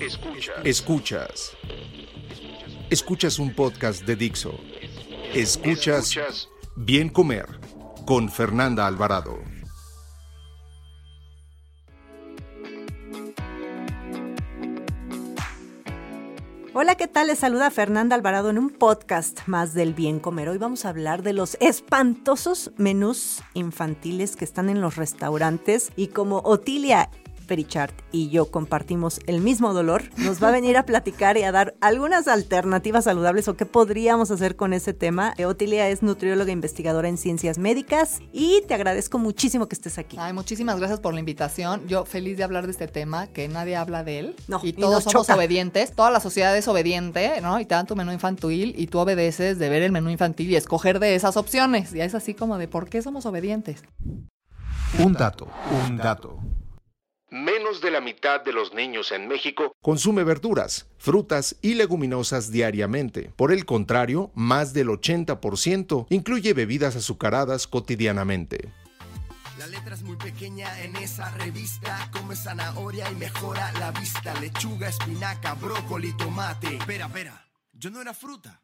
Escuchas. Escuchas. Escuchas un podcast de Dixo. Escuchas Bien Comer con Fernanda Alvarado. Hola, ¿qué tal? Les saluda Fernanda Alvarado en un podcast más del bien comer. Hoy vamos a hablar de los espantosos menús infantiles que están en los restaurantes y como Otilia Perichart y yo compartimos el mismo dolor, nos va a venir a platicar y a dar algunas alternativas saludables o qué podríamos hacer con ese tema. Otilia es nutrióloga investigadora en ciencias médicas y te agradezco muchísimo que estés aquí. Ay, muchísimas gracias por la invitación. Yo feliz de hablar de este tema, que nadie habla de él. No, y todos somos choca. obedientes. Toda la sociedad es obediente, ¿no? Y te dan tu menú infantil y tú obedeces de ver el menú infantil y escoger de esas opciones. Y es así como de por qué somos obedientes. Un dato, un dato. Menos de la mitad de los niños en México Consume verduras, frutas y leguminosas diariamente. Por el contrario, más del 80% incluye bebidas azucaradas cotidianamente. La letra es muy pequeña en esa revista. Come zanahoria y mejora la vista. Lechuga, espinaca, brócoli, tomate. Espera, espera. Yo no era fruta.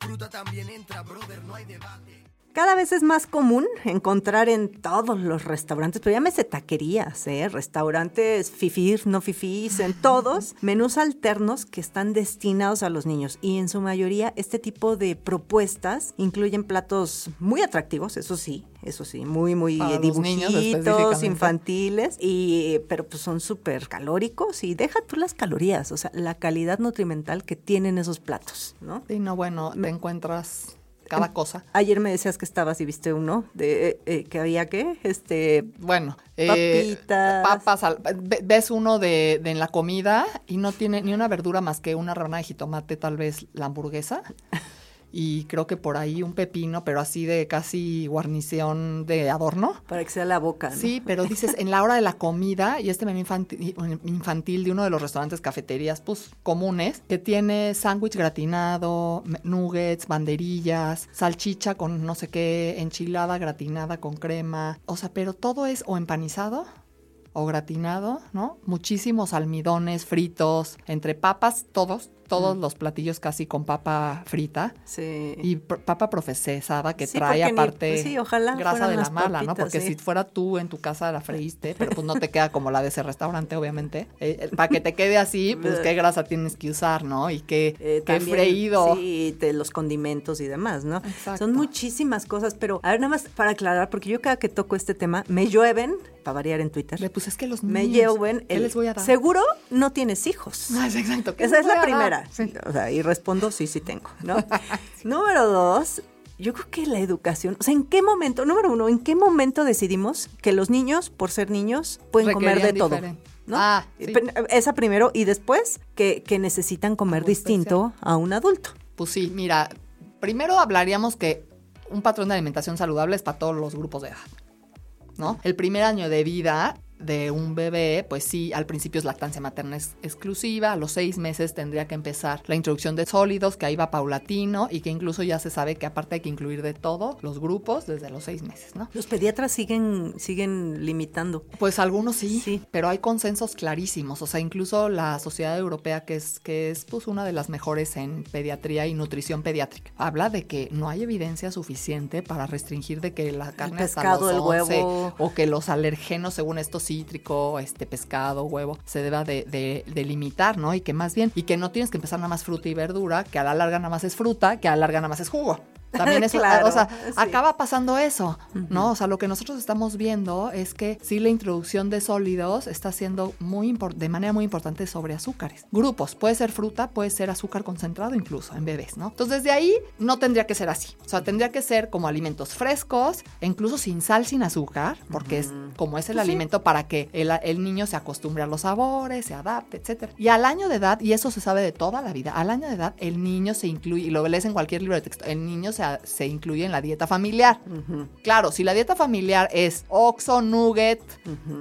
Fruta también entra, brother, no hay debate. Cada vez es más común encontrar en todos los restaurantes, pero llámese taquerías, ¿eh? restaurantes fifís, no fifís, en todos, menús alternos que están destinados a los niños. Y en su mayoría este tipo de propuestas incluyen platos muy atractivos, eso sí, eso sí, muy, muy Para dibujitos, infantiles, y, pero pues son súper calóricos y deja tú las calorías, o sea, la calidad nutrimental que tienen esos platos, ¿no? Y no, bueno, te encuentras cada cosa. Ayer me decías que estabas y viste uno de eh, eh, que había qué, este, Bueno, eh, Papitas. papas, al- ves uno de, de en la comida y no tiene ni una verdura más que una rebanada de jitomate, tal vez la hamburguesa. Y creo que por ahí un pepino, pero así de casi guarnición de adorno. para que sea la boca. ¿no? Sí, pero dices, en la hora de la comida, y este menú infantil, infantil de uno de los restaurantes, cafeterías, pues comunes, que tiene sándwich gratinado, nuggets, banderillas, salchicha con no sé qué, enchilada gratinada con crema. O sea, pero todo es o empanizado o gratinado, ¿no? Muchísimos almidones fritos, entre papas, todos, todos los platillos casi con papa frita. Sí. Y papa profesada que Sí, trae ni- aparte pues sí, ojalá grasa de la mala, ¿no? Porque si fuera tú en tu casa la freíste, pero pues no te queda como la de ese restaurante, obviamente. Eh, para que te quede así, pues qué grasa tienes que usar, ¿no? Y qué, Eh, qué también, freído. Sí, de los condimentos y demás, ¿no? Exacto. Son muchísimas cosas, pero a ver, nada más para aclarar, porque yo cada que toco este tema, me llueven, para variar en Twitter, Le, Pues es que los me niños, llueven. ¿Qué les voy a dar? Seguro no tienes hijos. Ah, exacto. ¿qué Esa es la voy Sí. O sea, y respondo, sí, sí tengo, ¿no? Número dos, yo creo que la educación, o sea, ¿en qué momento, número uno, ¿en qué momento decidimos que los niños, por ser niños, pueden comer de todo? diferente. ¿no? Ah, sí. Pe- Esa primero, y después que, que necesitan comer distinto a un adulto. Pues sí, mira, primero hablaríamos que un patrón de alimentación saludable es para todos los grupos de edad, ¿no? El primer año de vida de un bebé, pues sí, al principio es lactancia materna es- exclusiva, a los seis meses tendría que empezar la introducción de sólidos, que ahí va paulatino y que incluso ya se sabe que aparte hay que incluir de todo los grupos desde los seis meses, ¿no? Los pediatras siguen, siguen limitando. Pues algunos sí, Sí. pero hay consensos clarísimos. O sea, incluso la Sociedad Europea, que es, que es pues, una de las mejores en pediatría y nutrición pediátrica, habla de que no hay evidencia suficiente para restringir de que la carne hasta pescado, los el 11, huevo. o que los alergenos, según esto cítrico, este pescado, huevo, se deba de, de- ¿no? Y que más bien, y que no tienes que empezar nada más fruta y verdura, que a la larga nada más es fruta, que a la larga nada más es jugo. También eso, Claro, o sea, sí. acaba pasando eso, ¿no? O sea, lo que nosotros estamos viendo es que sí la introducción de sólidos está siendo muy de manera muy importante sobre azúcares. Grupos, puede ser fruta, puede ser azúcar concentrado incluso en bebés, ¿no? Entonces, desde ahí no tendría que ser así. O sea, tendría que ser como alimentos frescos, e incluso sin sal, sin azúcar, porque es como es el alimento para que el, el niño se acostumbre a los sabores, se adapte, etcétera. Y al año de edad, y eso se sabe de toda la vida, al año de edad el niño se incluye, y lo lees en cualquier libro de texto, el niño se, se incluye en la dieta familiar. Claro, si la dieta familiar es oxo, nugget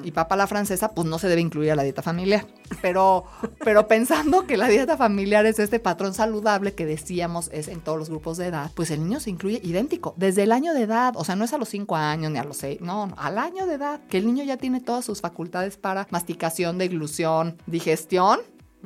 y papa la francesa, pues no se debe incluir a la dieta familiar. Pero, pero pensando que la dieta familiar es este patrón saludable que decíamos es en todos los grupos de edad, pues el niño se incluye idéntico, desde el año de edad, o sea, no es a los 5 años ni a los 6, no, no, al año de edad, que el niño ya tiene todas sus facultades para masticación, deglución, digestión,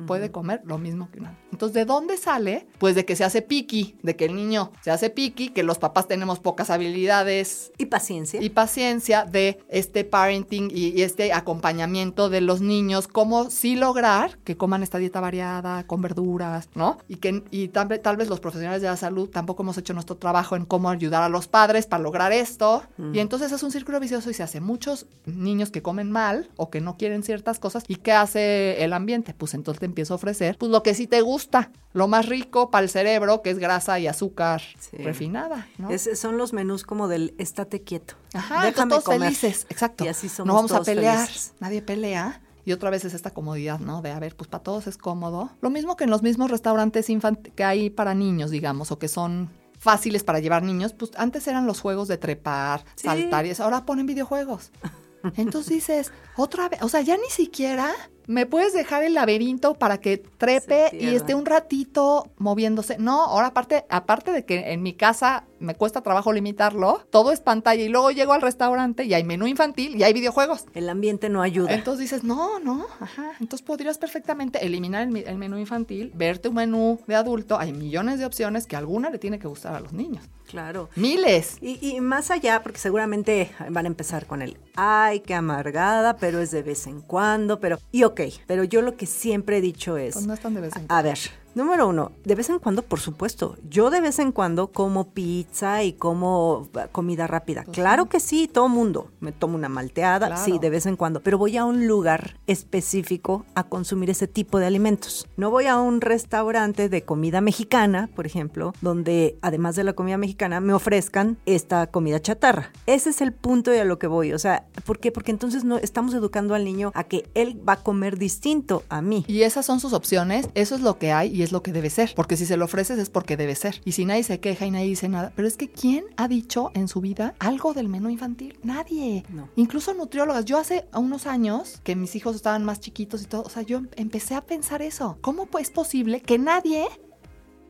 puede comer lo mismo que un adulto. Entonces, ¿de dónde sale? Pues de que se hace piqui, de que el niño se hace piqui, que los papás tenemos pocas habilidades Y paciencia. y paciencia de este parenting y, y este acompañamiento de los niños, cómo sí lograr que coman esta dieta variada, con verduras, ¿no? Y que y tal, tal vez los profesionales de la salud tampoco hemos hecho nuestro trabajo en cómo ayudar a los padres para lograr esto. Y entonces es un círculo vicioso y se hace muchos niños que comen mal o que no quieren ciertas cosas. ¿Y qué hace el ambiente? Pues entonces te empiezo a ofrecer pues lo que sí te gusta, lo más rico para el cerebro, que es grasa y azúcar Sí. refinada, ¿no? Es- son los menús como del estate quieto. Ajá, Déjame todos comer. felices, exacto. Y así somos no vamos a pelear, felices. nadie pelea. Y otra vez es esta comodidad, ¿no? De, a ver, pues para todos es cómodo. Lo mismo que en los mismos restaurantes que hay para niños, digamos, o que son fáciles para llevar niños, pues antes eran los juegos de trepar, Sí. saltar y eso, ahora ponen videojuegos. Entonces dices, otra vez, o sea, ya ni siquiera me puedes dejar el laberinto para que trepe y esté un ratito moviéndose. No, ahora aparte, aparte de que en mi casa me cuesta trabajo limitarlo, todo es pantalla y luego llego al restaurante y hay menú infantil y hay videojuegos. El ambiente no ayuda. Entonces dices, no, no, ajá. Entonces podrías perfectamente eliminar el, menú infantil, verte un menú de adulto. Hay millones de opciones que alguna le tiene que gustar a los niños. claro. Miles. Y, y más allá, porque seguramente van a empezar con el, ay, qué amargada, pero es de vez en cuando, pero, y ok, pero yo lo que siempre he dicho es, Pues no están de vez en cuando. a ver, número uno, de vez en cuando, por supuesto, yo de vez en cuando como pizza y como eh, comida rápida, claro que sí, todo mundo, me tomo una malteada, Claro. sí, de vez en cuando, pero voy a un lugar específico a consumir ese tipo de alimentos. No voy a un restaurante de comida mexicana, por ejemplo, donde además de la comida mexicana me ofrezcan esta comida chatarra. Ese es el punto de a lo que voy, o sea, ¿por qué? Porque entonces no estamos educando al niño a que él va a comer distinto a mí. Y esas son sus opciones, eso es lo que hay y es lo que debe ser. Porque si se lo ofreces es porque debe ser. Y si nadie se queja y nadie dice nada. Pero es que ¿quién ha dicho en su vida algo del menú infantil? Nadie. No. Incluso nutriólogas. Yo hace unos años que mis hijos estaban más chiquitos y todo, o sea, yo empecé a pensar eso. ¿Cómo es posible que nadie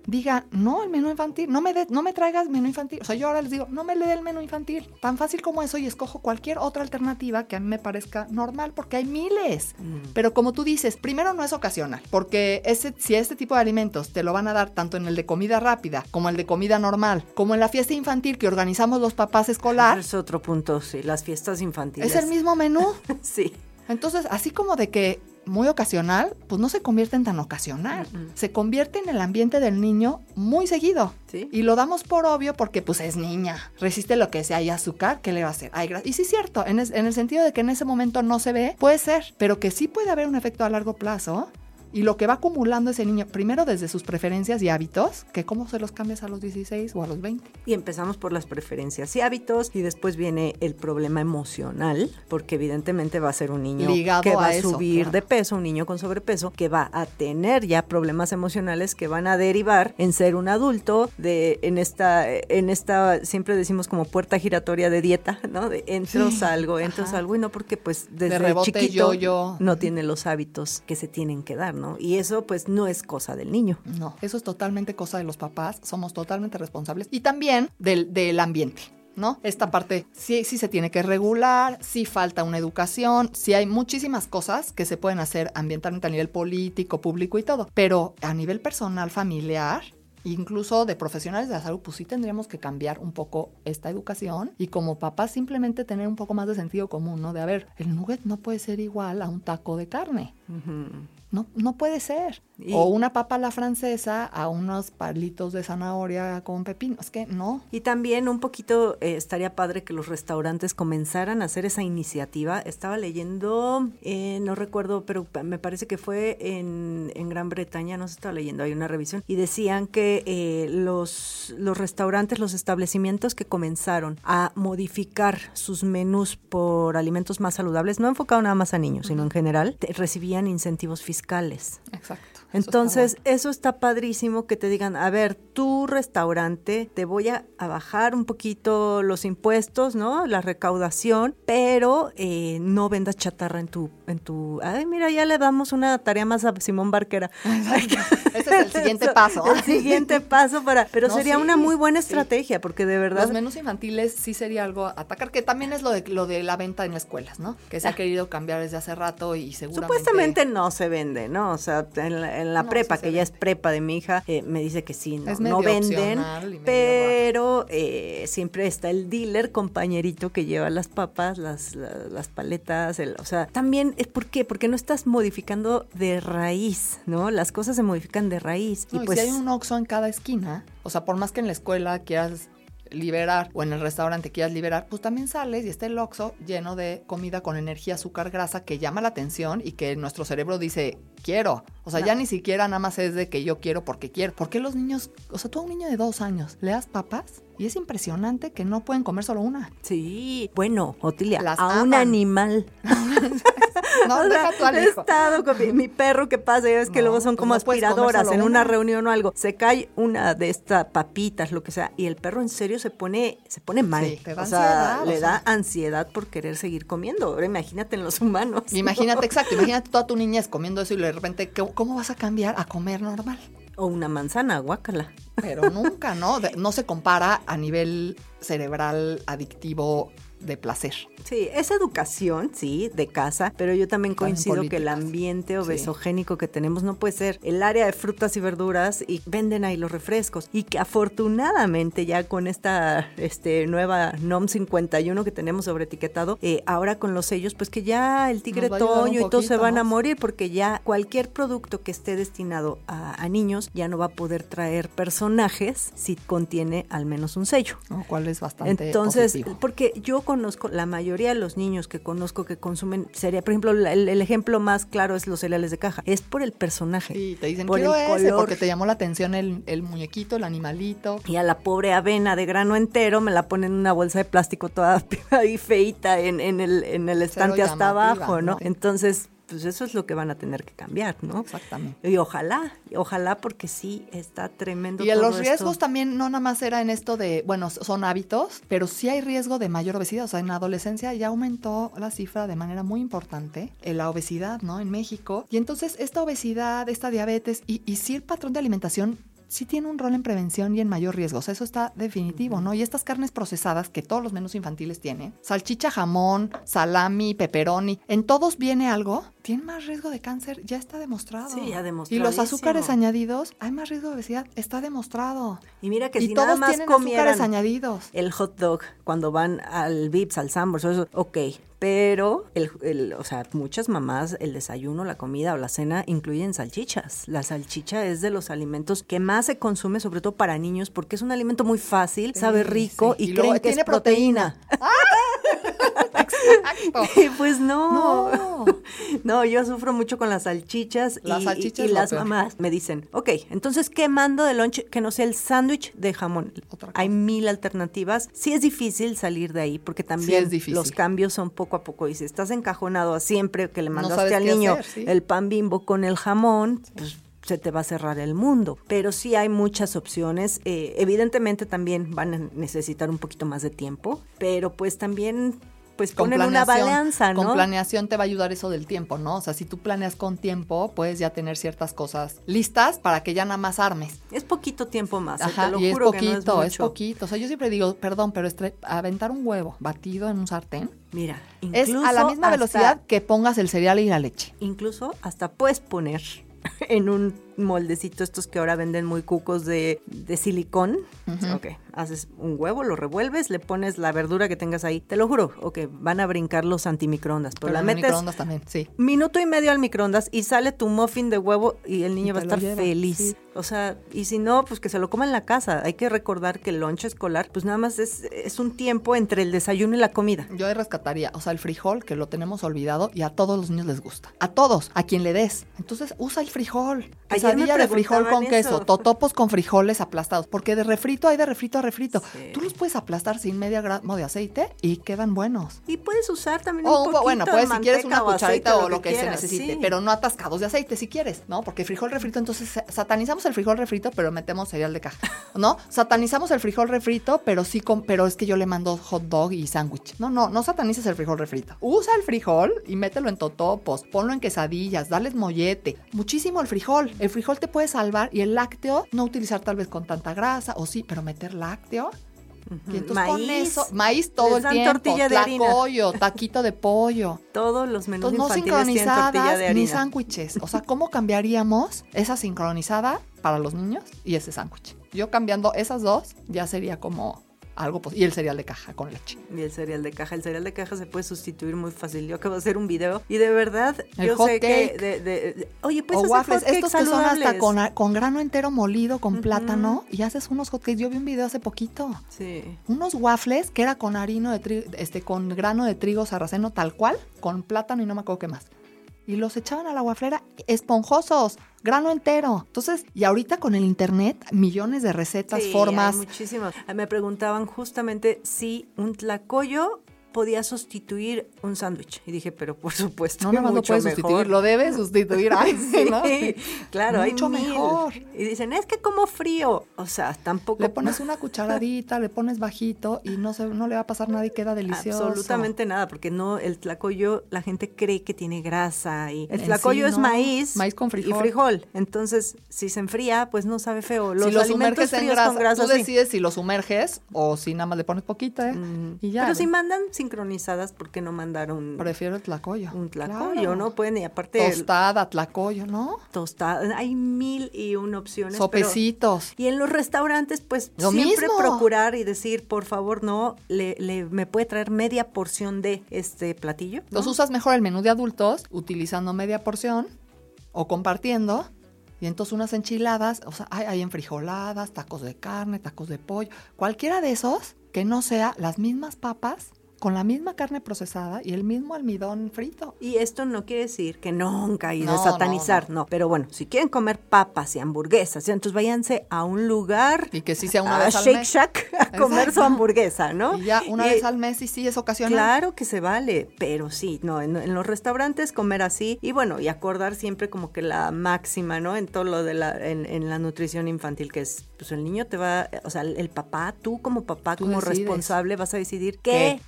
diga, no, el menú infantil, no me, de- no me traigas menú infantil. O sea, yo ahora les digo, no me le dé el menú infantil. Tan fácil como eso y escojo cualquier otra alternativa que a mí me parezca normal, porque hay miles. Pero como tú dices, primero no es ocasional, porque ese, si este tipo de alimentos te lo van a dar tanto en el de comida rápida, como el de comida normal, como en la fiesta infantil que organizamos los papás escolar, Es otro punto, sí, las fiestas infantiles. es el mismo menú. Sí. Entonces, así como de que muy ocasional, pues no se convierte en tan ocasional. Se convierte en el ambiente del niño muy seguido. Sí. Y lo damos por obvio porque pues es niña. Resiste lo que sea. Hay azúcar, ¿qué le va a hacer? Hay gra- y sí es cierto, en, es- en el sentido de que en ese momento no se ve, puede ser. Pero que sí puede haber un efecto a largo plazo. Y lo que va acumulando ese niño, primero desde sus preferencias y hábitos, que cómo se los cambias a los 16 o a los 20. Y empezamos por las preferencias y hábitos y después viene el problema emocional, porque evidentemente va a ser un niño Ligado que va a eso, subir claro. de peso, un niño con sobrepeso, que va a tener ya problemas emocionales que van a derivar en ser un adulto de en esta en esta siempre decimos como puerta giratoria de dieta, ¿no? De entro, Sí, salgo, entro, ajá. salgo y no porque pues desde rebote, chiquito yo-yo. no tiene los hábitos que se tienen que dar, ¿no? Y eso pues no es cosa del niño. No, eso es totalmente cosa de los papás, somos totalmente responsables y también del, del ambiente. ¿No? Esta parte sí, sí se tiene que regular, sí falta una educación, sí hay muchísimas cosas que se pueden hacer ambientalmente a nivel político, público y todo, pero a nivel personal, familiar, incluso de profesionales de la salud, pues sí tendríamos que cambiar un poco esta educación y como papás simplemente tener un poco más de sentido común, ¿no? De a ver, el nugget no puede ser igual a un taco de carne. No, no puede ser. Y- O una papa a la francesa a unos palitos de zanahoria con pepino. Es que no. Y también un poquito eh, estaría padre que los restaurantes comenzaran a hacer esa iniciativa. Estaba leyendo, eh, no recuerdo, pero me parece que fue en, en Gran Bretaña, no se estaba leyendo, hay una revisión, y decían que eh, los, los restaurantes, los establecimientos que comenzaron a modificar sus menús por alimentos más saludables, no enfocado nada más a niños, sino en general, te- recibían incentivos fiscales. Exacto. Eso está Entonces, bueno. eso está padrísimo que te digan, a ver, tu restaurante, te voy a, a bajar un poquito los impuestos, ¿no? La recaudación, pero eh, no vendas chatarra en tu, en tu, ay, mira, ya le damos una tarea más a Simón Barquera. Ese es el siguiente paso. El siguiente paso para, pero No, sería sí, una muy buena sí. estrategia, porque de verdad... Los menús infantiles sí sería algo a atacar, que también es lo de, lo de la venta en escuelas, ¿no? Que se ha querido cambiar desde hace rato y seguramente... Supuestamente no se vende, ¿no? O sea, en la, en la No, prepa, sí que ya es prepa de mi hija, eh, me dice que sí, no, no venden, pero eh, siempre está el dealer, compañerito, que lleva las papas, las, la- las paletas, el- o sea, también, es ¿por qué? Porque no estás modificando de raíz, ¿no? Las cosas se modifican de raíz. No, y y pues, si hay un Oxxo en cada esquina, o sea, por más que en la escuela quieras liberar o en el restaurante quieras liberar, pues también sales y está el Oxxo lleno de comida con energía, azúcar, grasa que llama la atención y que nuestro cerebro dice, quiero. O sea, ya ni siquiera nada más es de que yo quiero porque quiero. ¿Por qué los niños, o sea, tú a un niño de dos años le das papas y es impresionante que no pueden comer solo una? sí, bueno, Otilia, Las a un animal. No, O sea, deja tú al he hijo. estado con mi, mi perro que pasa, ya ves que No, luego son pues como no aspiradoras en una una. reunión o algo. Se cae una de estas papitas, lo que sea, y el perro en serio se pone, se pone mal. Sí, te da o sea, ansiedad, o le sea. da ansiedad por querer seguir comiendo. Ahora imagínate en los humanos. ¿no? Imagínate, exacto, imagínate toda tu niñez comiendo eso y de repente, ¿qué- ¿cómo vas a cambiar a comer normal? O una manzana, guácala. Pero nunca, ¿no? No se compara a nivel cerebral adictivo de placer. Sí, es educación, sí, de casa, pero yo también También coincido que el ambiente Sí. obesogénico que tenemos no puede ser el área de frutas y verduras y venden ahí los refrescos. Y que afortunadamente ya con esta este, nueva NOM 51 que tenemos sobre etiquetado, eh, ahora con los sellos, pues que ya el tigre toño y todos se van a morir porque ya cualquier producto que esté destinado a, a niños ya no va a poder traer personajes si contiene al menos un sello. Lo cual es bastante Entonces, positivo. porque yo conozco, la mayoría de los niños que conozco que consumen, sería, por ejemplo, el, el ejemplo más claro es los cereales de caja. Es por el personaje. Sí, te dicen, por el ese, color. porque te llamó la atención el, el muñequito, el animalito. Y a la pobre avena de grano entero me la ponen en una bolsa de plástico toda ahí feita en, en el, en el estante hasta abajo, ¿no? ¿no? Entonces, pues eso es lo que van a tener que cambiar, ¿no? Exactamente. Y ojalá, y ojalá porque sí está tremendo. Y todo los riesgos esto. también no nada más era en esto de, bueno, son hábitos, pero sí hay riesgo de mayor obesidad. O sea, en la adolescencia ya aumentó la cifra de manera muy importante en la obesidad, ¿no? En México. Y entonces esta obesidad, esta diabetes y, y sí el patrón de alimentación sí tiene un rol en prevención y en mayor riesgo. O sea, eso está definitivo, ¿no? Y estas carnes procesadas que todos los menús infantiles tienen, salchicha, jamón, salami, pepperoni, en todos viene algo, tienen más riesgo de cáncer, ya está demostrado. Sí, ya Y los azúcares añadidos, hay más riesgo de obesidad, está demostrado. Y mira que y si todos nada más tienen azúcares añadidos. el hot dog cuando van al Vips, al Sambors, eso, ok. Pero, el, el- o sea, muchas mamás, el desayuno, la comida o la cena incluyen salchichas. La salchicha es de los alimentos que más se consume, sobre todo para niños, porque es un alimento muy fácil, sabe rico sí. y, Y creen que tiene es proteína. Exacto. Y pues no. No. no. yo sufro mucho con las salchichas. Las y, salchichas y- y las peor. mamás me dicen, ok, entonces, ¿qué mando de lunch que no sea el sándwich de jamón? Hay mil alternativas. Sí es difícil salir de ahí porque también difícil. los cambios son poco a poco. Y si estás encajonado a siempre que le mandaste al niño hacer, sí. el pan bimbo con el jamón, pues se te va a cerrar el mundo. Pero sí hay muchas opciones. Eh, evidentemente también van a necesitar un poquito más de tiempo, pero pues también pues Con ponen una planeación- balanza, ¿no? Con planeación te va a ayudar eso del tiempo, ¿no? O sea, si tú planeas con tiempo, puedes ya tener ciertas cosas listas para que ya nada más armes. Es poquito tiempo más, eh, Ajá, te lo y es que poquito, no es, es poquito. O sea, yo siempre digo, perdón, pero aventar un huevo batido en un sartén Mira, es a la misma velocidad que pongas el cereal y la leche. Incluso hasta puedes poner en un moldecito estos que ahora venden muy cucos de, de silicón. Ok, haces un huevo, lo revuelves, le pones la verdura que tengas ahí. Te lo juro, ok, van a brincar los antimicroondas. Pero, Pero la metes microondas también, sí. minuto y medio al microondas y sale tu muffin de huevo y el niño Y va a estar lleva, feliz. sí. O sea, y si no, pues que se lo coma en la casa. Hay que recordar que el lunch escolar, pues nada más es, es un tiempo entre el desayuno y la comida. Yo ahí rescataría, o sea, el frijol que lo tenemos olvidado y a todos los niños les gusta. A todos, a quien le des. Entonces usa el frijol. Ayer Quesadilla de frijol con queso, eso. totopos con frijoles aplastados. Porque de refrito hay de refrito a refrito. Sí. Tú los puedes aplastar sin media gramo de aceite y quedan buenos. Y puedes usar también O un un po- poquito bueno, de pues si quieres una o aceite, cucharita o lo que, se quieras, necesite, sí. pero no atascados de aceite si quieres, ¿no? Porque frijol refrito, entonces sa- satanizamos el frijol refrito, pero metemos cereal de caja, ¿no? Satanizamos el frijol refrito, pero sí con, pero es que yo le mando hot dog y sándwich. No, no, no satanices el frijol refrito. Usa el frijol y mételo en totopos, ponlo en quesadillas, dales mollete. Muchísimo el frijol. El frijol te puede salvar y el lácteo, no utilizar tal vez con tanta grasa, o sí, pero meter lácteo. Y entonces con Maíz. eso, maíz todo el tiempo, tortilla de tlacoyo, taquito de pollo. Todos los menús Entonces, no infantiles tienen tortilla sincronizadas de ni sándwiches. O sea, ¿cómo cambiaríamos esa sincronizada para los niños y ese sándwich? Yo cambiando esas dos ya sería como algo pos- Y el cereal de caja con leche. Y el cereal de caja. El cereal de caja se puede sustituir muy fácil. Yo acabo de hacer un video y de verdad, El yo hot sé que. cake. de- de- de- oye, pues waffles, hot estos que son hasta con, con grano entero molido, con plátano, y haces unos hotcakes. Yo vi un video hace poquito. Sí. Unos waffles que era con harino de trigo, este, con grano de trigo sarraceno tal cual, con plátano y no me acuerdo qué más. Y los echaban a la waflera esponjosos, grano entero. Entonces, y ahorita con el internet, millones de recetas, Sí, formas. hay muchísimas. Me preguntaban justamente si un tlacoyo podía sustituir un sándwich. Y dije, pero por supuesto. No, lo mucho puedes mejor. sustituir, lo debes sustituir. Ay, sí, ¿no? Sí, claro, hay Mucho mejor. Y dicen, es que como frío. O sea, tampoco. Le pones una cucharadita, le pones bajito y no, se, no le va a pasar nada y queda delicioso. Absolutamente nada, porque no, el tlacoyo, la gente cree que tiene grasa y el En tlacoyo sí, es no. maíz, Maíz con frijol. y frijol. Entonces, si se enfría, pues no sabe feo. Los si lo alimentos sumerges en fríos grasa, con grasa tú sí. decides si lo sumerges o si nada más le pones poquita, ¿eh? Mm. Y ya. Pero si ¿no? mandan sincronizadas, ¿por qué no mandar un, Prefiero el tlacoyo. un tlacoyo, Claro. no? Pueden, y aparte, el Tostada, tlacoyo, ¿no? tostada, hay mil y una opciones. pero- Sopecitos. y en los restaurantes, pues Lo siempre mismo. procurar y decir, por favor, no, le, le- me puede traer media porción de este platillo. ¿no? Entonces usas mejor el menú de adultos utilizando media porción o compartiendo. Y entonces unas enchiladas, o sea, hay, hay enfrijoladas, tacos de carne, tacos de pollo, cualquiera de esos que no sea las mismas papas con la misma carne procesada y el mismo almidón frito. Y esto no quiere decir que nunca y de No, satanizar, no, no, Pero bueno, si quieren comer papas y hamburguesas, entonces váyanse a un lugar, Y que sí sea una a vez al Shake mes. Shack, a comer su hamburguesa, ¿no? Y ya una Y- vez al mes y sí es ocasional. Claro que se vale, pero sí, no, en, en los restaurantes comer así y bueno, y acordar siempre como que la máxima, ¿no? En todo lo de la, en, en la nutrición infantil, que es, pues el niño te va, o sea, el papá, tú como papá, Tú como decides. responsable, vas a decidir qué.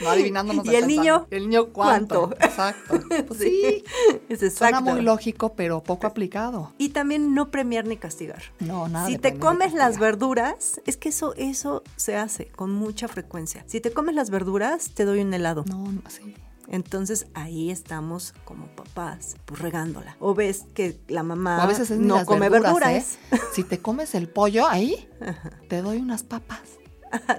No adivinándonos ¿Y el niño? El niño cuánto. ¿Cuánto? Exacto. Pues sí. es Suena exacto. muy lógico, pero poco aplicado. Y también no premiar ni castigar. No, nada. Si te comes las verduras, es que eso, eso se hace con mucha frecuencia. Si te comes las verduras, te doy un helado. No, no, sí. Entonces ahí estamos como papás, pues regándola. O ves que la mamá O a veces no come verduras, verduras. ¿eh? Si te comes el pollo ahí, te doy unas papas.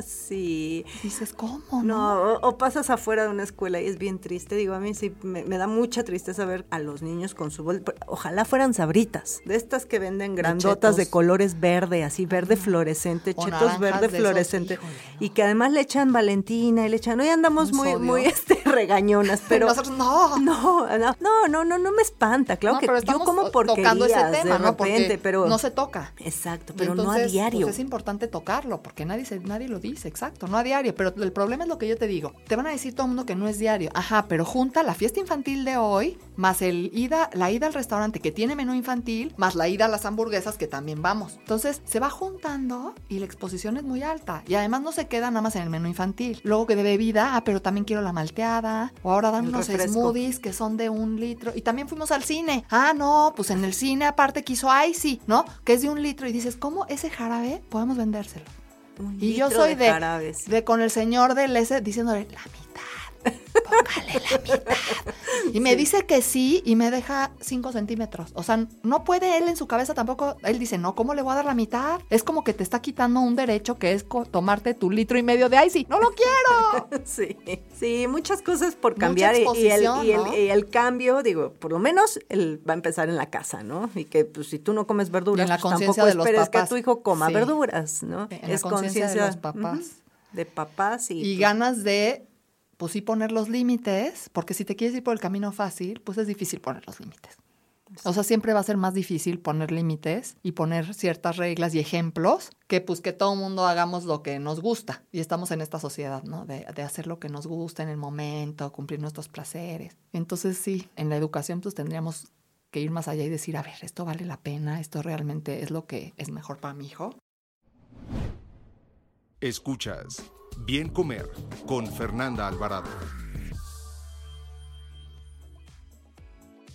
sí. Dices, ¿cómo? No. No, o, o pasas afuera de una escuela y es bien triste. Digo, a mí sí me, me da mucha tristeza ver a los niños con su bol. Ojalá fueran sabritas. De estas que venden grandotas de, colores verde, así verde fluorescente, O chetos verde esos, fluorescente. híjole, no. Y que además le echan Valentina y le echan. Hoy andamos Un muy, sodio. muy este, regañonas, pero. Nosotros, no. No, no, no, no, no, no me espanta. Claro No, que yo como porquerías tocando ese tema, de ¿no? Porque repente, pero no se toca. exacto, pero no a entonces, diario. pues, es importante tocarlo, porque nadie, se, nadie lo dice, exacto, no a diario. Pero el problema es lo que yo te digo. Te van a decir todo el mundo que no es diario. Ajá, pero junta la fiesta infantil de hoy, más el ida, la ida al restaurante que tiene menú infantil, más la ida a las hamburguesas que también vamos. Entonces se va juntando y la exposición es muy alta. Y además no se queda nada más en el menú infantil. Luego que de bebida, ah, pero también quiero la malteada. O ahora dan El unos refresco. smoothies que son de un litro. Y también fuimos al cine. Ah, no, pues en el cine aparte quiso Icy, ¿no? Que es de un litro. Y dices, ¿cómo ese jarabe podemos vendérselo? Un Y yo soy de, jarabes. de con el señor del ese diciéndole la mitad. Póngale la mitad. Y me dice que sí y me deja 5 centímetros. O sea, no puede él en su cabeza tampoco. Él dice, no, ¿cómo le voy a dar la mitad? Es como que te está quitando un derecho que es tomarte tu litro y medio de icy. ¡No lo quiero! sí, sí, muchas cosas por cambiar. Y, el, cambio, digo, por lo menos él va a empezar en la casa, ¿no? Y que pues, si tú no comes verduras, pues, tampoco esperes que tu hijo coma verduras, ¿no? es conciencia de los papás. de papás y... Y ganas de pues sí poner los límites, porque si te quieres ir por el camino fácil, pues es difícil poner los límites. O sea, siempre va a ser más difícil poner límites y poner ciertas reglas y ejemplos que pues que todo el mundo hagamos lo que nos gusta. Y estamos en esta sociedad, ¿no? De, de, hacer lo que nos gusta en el momento, cumplir nuestros placeres. Entonces sí, en la educación pues tendríamos que ir más allá y decir, a ver, esto vale la pena, esto realmente es lo que es mejor para mi hijo. Escuchas Bien Comer con Fernanda Alvarado.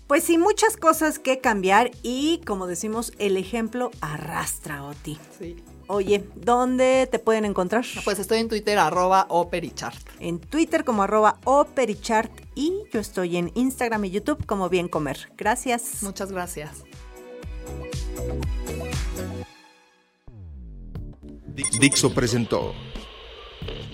Pues sí, muchas cosas que cambiar y como decimos, el ejemplo arrastra, Oti. Sí. Oye, ¿dónde te pueden encontrar? Pues estoy en Twitter, arroba operichart. En Twitter como arroba operichart y yo estoy en Instagram y YouTube como Bien Comer. Gracias. Muchas gracias. Dixo presentó